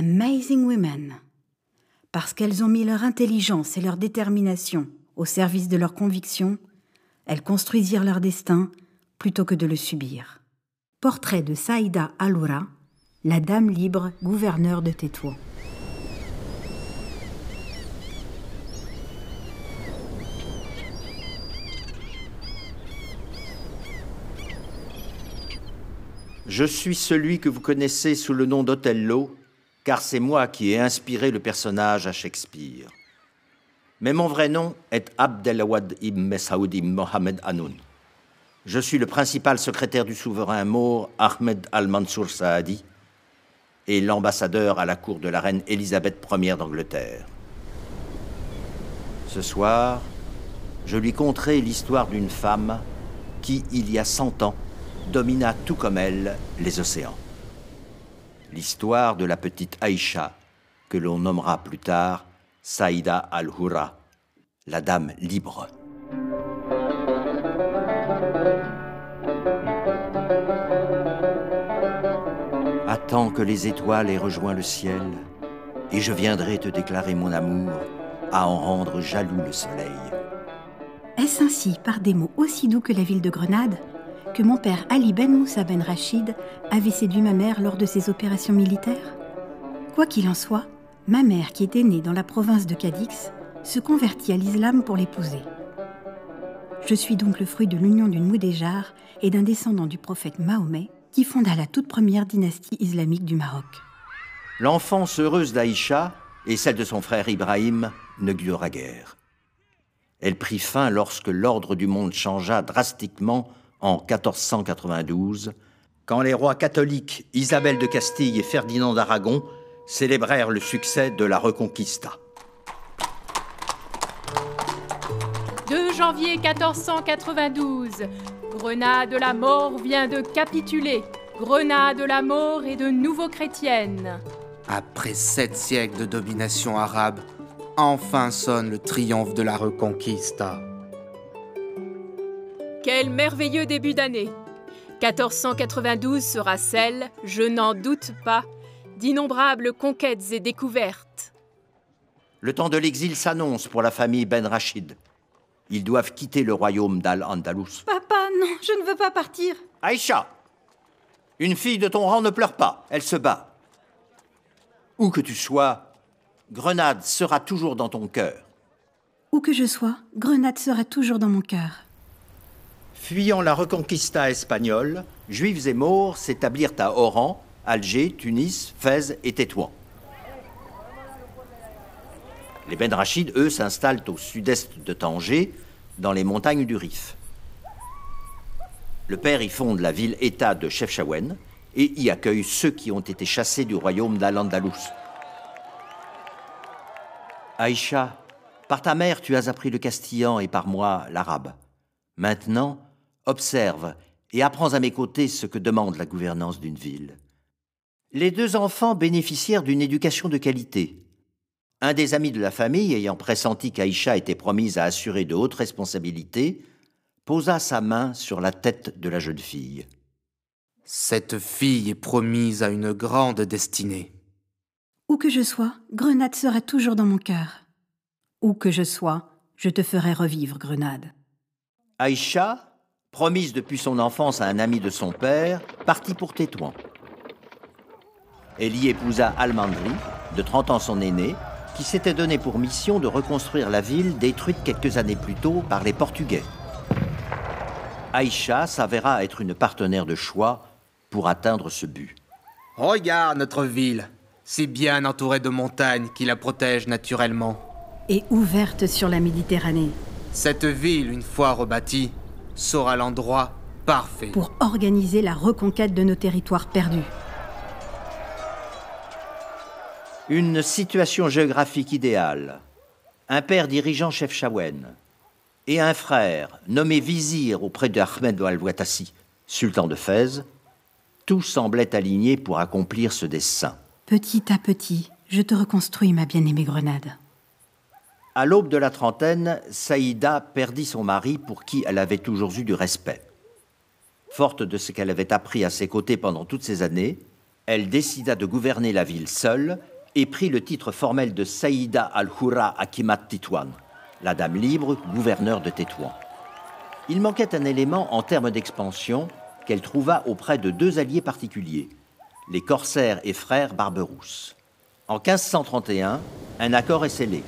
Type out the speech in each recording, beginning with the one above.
Amazing Women. Parce qu'elles ont mis leur intelligence et leur détermination au service de leurs convictions, elles construisirent leur destin plutôt que de le subir. Portrait de Saïda Aloura, la dame libre gouverneure de Tétouan. Je suis celui que vous connaissez sous le nom d'Othello, car c'est moi qui ai inspiré le personnage à Shakespeare. Mais mon vrai nom est Abdelawad ibn Messaoud ibn Mohamed Hanoun. Je suis le principal secrétaire du souverain maure Ahmed al-Mansour Saadi et l'ambassadeur à la cour de la reine Élisabeth Ier d'Angleterre. Ce soir, je lui conterai l'histoire d'une femme qui, il y a cent ans, domina tout comme elle les océans. L'histoire de la petite Aïcha, que l'on nommera plus tard Saïda al-Hura, la dame libre. Attends que les étoiles aient rejoint le ciel, et je viendrai te déclarer mon amour, à en rendre jaloux le soleil. Est-ce ainsi, par des mots aussi doux que la ville de Grenade, que mon père Ali Ben Moussa Ben Rachid avait séduit ma mère lors de ses opérations militaires Quoi qu'il en soit, ma mère, qui était née dans la province de Cadix, se convertit à l'islam pour l'épouser. Je suis donc le fruit de l'union d'une Moudéjar et d'un descendant du prophète Mahomet qui fonda la toute première dynastie islamique du Maroc. L'enfance heureuse d'Aïcha et celle de son frère Ibrahim ne durera guère. Elle prit fin lorsque l'ordre du monde changea drastiquement en 1492, quand les rois catholiques Isabelle de Castille et Ferdinand d'Aragon célébrèrent le succès de la Reconquista. 2 janvier 1492, Grenade la mort vient de capituler. Grenade la mort est de nouveau chrétienne. Après sept siècles de domination arabe, enfin sonne le triomphe de la Reconquista. Quel merveilleux début d'année 1492 sera celle, je n'en doute pas, d'innombrables conquêtes et découvertes. Le temps de l'exil s'annonce pour la famille Ben Rachid. Ils doivent quitter le royaume d'Al-Andalus. Papa, non, je ne veux pas partir. Aïcha Une fille de ton rang ne pleure pas, elle se bat. Où que tu sois, Grenade sera toujours dans ton cœur. Où que je sois, Grenade sera toujours dans mon cœur. Fuyant la reconquista espagnole, Juifs et Maures s'établirent à Oran, Alger, Tunis, Fès et Tétouan. Les Ben Rachid, eux, s'installent au sud-est de Tanger, dans les montagnes du Rif. Le père y fonde la ville-État de Chefchaouen et y accueille ceux qui ont été chassés du royaume d'Al-Andalus. Aïcha, par ta mère tu as appris le castillan et par moi l'arabe. Maintenant, observe et apprends à mes côtés ce que demande la gouvernance d'une ville. Les deux enfants bénéficièrent d'une éducation de qualité. Un des amis de la famille, ayant pressenti qu'Aïcha était promise à assurer de hautes responsabilités, posa sa main sur la tête de la jeune fille. Cette fille est promise à une grande destinée. Où que je sois, Grenade sera toujours dans mon cœur. Où que je sois, je te ferai revivre, Grenade. Aïcha, promise depuis son enfance à un ami de son père, partit pour Tétouan. Elle y épousa Almandri, de 30 ans son aîné, qui s'était donné pour mission de reconstruire la ville détruite quelques années plus tôt par les Portugais. Aïcha s'avéra être une partenaire de choix pour atteindre ce but. Regarde notre ville, si bien entourée de montagnes qui la protègent naturellement. Et ouverte sur la Méditerranée. Cette ville, une fois rebâtie, sera l'endroit parfait. Pour organiser la reconquête de nos territoires perdus. Une situation géographique idéale. Un père dirigeant chef Chawen et un frère nommé vizir auprès d'Ahmed al-Ouatassi, sultan de Fès, tout semblait aligné pour accomplir ce dessein. Petit à petit, je te reconstruis, ma bien-aimée Grenade. À l'aube de la trentaine, Saïda perdit son mari pour qui elle avait toujours eu du respect. Forte de ce qu'elle avait appris à ses côtés pendant toutes ces années, Elle décida de gouverner la ville seule et prit le titre formel de Saïda al-Hura Akimat Titouan, la dame libre gouverneur de Tétouan. Il manquait un élément en termes d'expansion qu'elle trouva auprès de deux alliés particuliers, les corsaires et frères Barberousse. En 1531, un accord est scellé.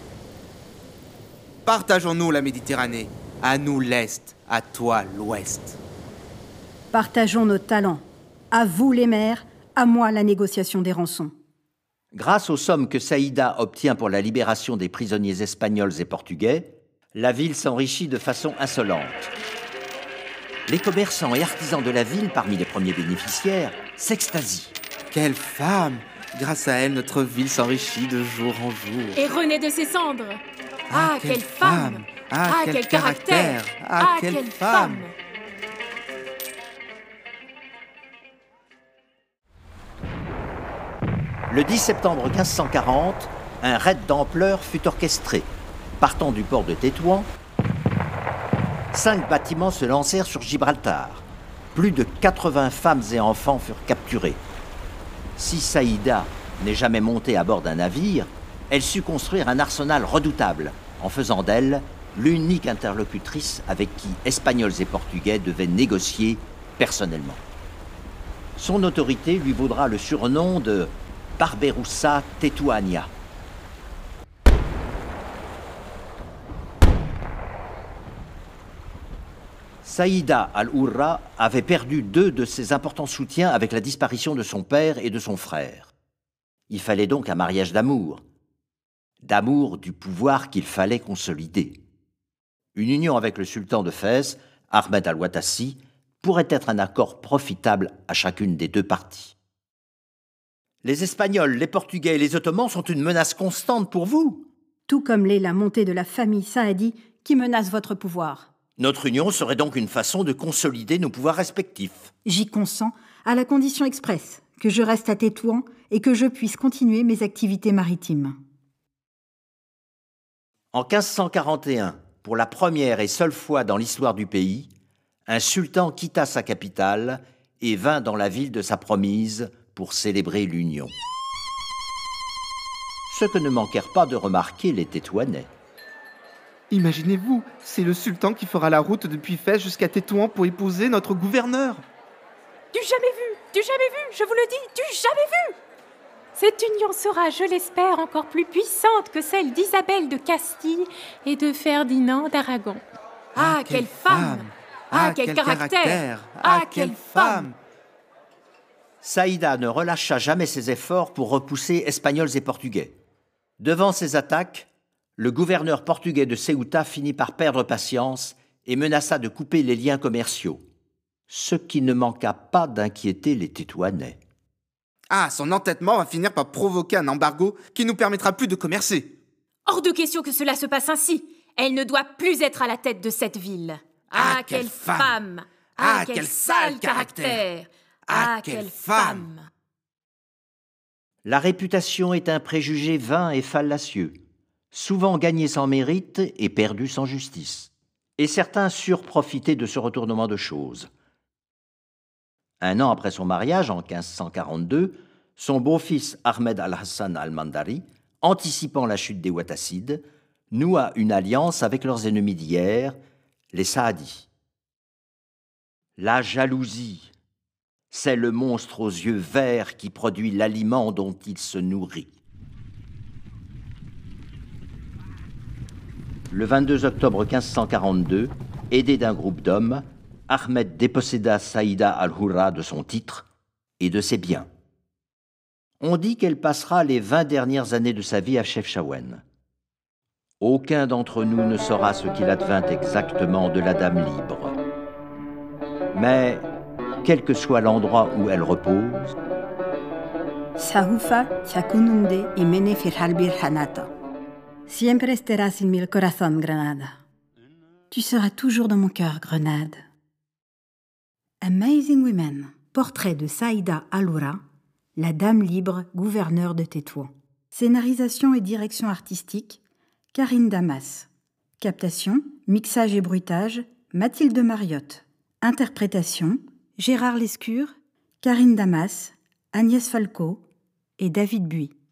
Partageons-nous la Méditerranée, à nous l'Est, à toi l'Ouest. Partageons nos talents. À vous les mers, à moi la négociation des rançons. Grâce aux sommes que Saïda obtient pour la libération des prisonniers espagnols et portugais, la ville s'enrichit de façon insolente. Les commerçants et artisans de la ville, parmi les premiers bénéficiaires, s'extasient. Quelle femme Grâce à elle, notre ville s'enrichit de jour en jour. Et renaît de ses cendres. Ah, quelle, femme Ah, quel, caractère Ah, quelle, femme Le 10 septembre 1540, un raid d'ampleur fut orchestré. Partant du port de Tétouan, cinq bâtiments se lancèrent sur Gibraltar. Plus de 80 femmes et enfants furent capturés. Si Saïda n'est jamais montée à bord d'un navire, elle sut construire un arsenal redoutable, en faisant d'elle l'unique interlocutrice avec qui Espagnols et Portugais devaient négocier personnellement. Son autorité lui vaudra le surnom de Barberoussa Tetuania. Saïda al-Hurra avait perdu deux de ses importants soutiens avec la disparition de son père et de son frère. Il fallait donc un mariage d'amour, d'amour du pouvoir qu'il fallait consolider. Une union avec le sultan de Fès, Ahmed al-Watassi, pourrait être un accord profitable à chacune des deux parties. Les Espagnols, les Portugais et les Ottomans sont une menace constante pour vous. Tout comme l'est la montée de la famille Saadi qui menace votre pouvoir. Notre union serait donc une façon de consolider nos pouvoirs respectifs. J'y consens, à la condition expresse que je reste à Tétouan et que je puisse continuer mes activités maritimes. En 1541, pour la première et seule fois dans l'histoire du pays, un sultan quitta sa capitale et vint dans la ville de sa promise pour célébrer l'union. Ce que ne manquèrent pas de remarquer les Tétouanais. Imaginez-vous, c'est le sultan qui fera la route depuis Fès jusqu'à Tétouan pour épouser notre gouverneur. Du jamais vu, du jamais vu, je vous le dis, du jamais vu. Cette union sera, je l'espère, encore plus puissante que celle d'Isabelle de Castille et de Ferdinand d'Aragon. Ah, quelle femme Ah, quel caractère Ah, quelle femme Saïda ne relâcha jamais ses efforts pour repousser Espagnols et Portugais. Devant ces attaques, le gouverneur portugais de Ceuta finit par perdre patience et menaça de couper les liens commerciaux, ce qui ne manqua pas d'inquiéter les Tétouanais. Ah, son entêtement va finir par provoquer un embargo qui nous permettra plus de commercer. Hors de question que cela se passe ainsi. Elle ne doit plus être à la tête de cette ville. Ah, Ah, quelle quelle femme. femme Ah, quel sale caractère Ah, quelle femme La réputation est un préjugé vain et fallacieux, souvent gagné sans mérite et perdu sans justice. Et certains surent profiter de ce retournement de choses. Un an après son mariage, en 1542, son beau-fils Ahmed al-Hassan al-Mandari, anticipant la chute des Wattassides, noua une alliance avec leurs ennemis d'hier, les Saadis. La jalousie, c'est le monstre aux yeux verts qui produit l'aliment dont il se nourrit. Le 22 octobre 1542, aidé d'un groupe d'hommes, Ahmed déposséda Saïda al-Hurra de son titre et de ses biens. On dit qu'elle passera les vingt dernières années de sa vie à Chefchaouen. Aucun d'entre nous ne saura ce qu'il advint exactement de la Dame libre. Mais, quel que soit l'endroit où elle repose. Tu seras toujours dans mon cœur, Grenade. Amazing Women, portrait de Saïda Aloura, la dame libre gouverneure de Tétouan. Scénarisation et direction artistique, Karine Damas. Captation, mixage et bruitage, Mathilde Mariotte. Interprétation, Gérard Lescure, Karine Damas, Agnès Falco et David Buis.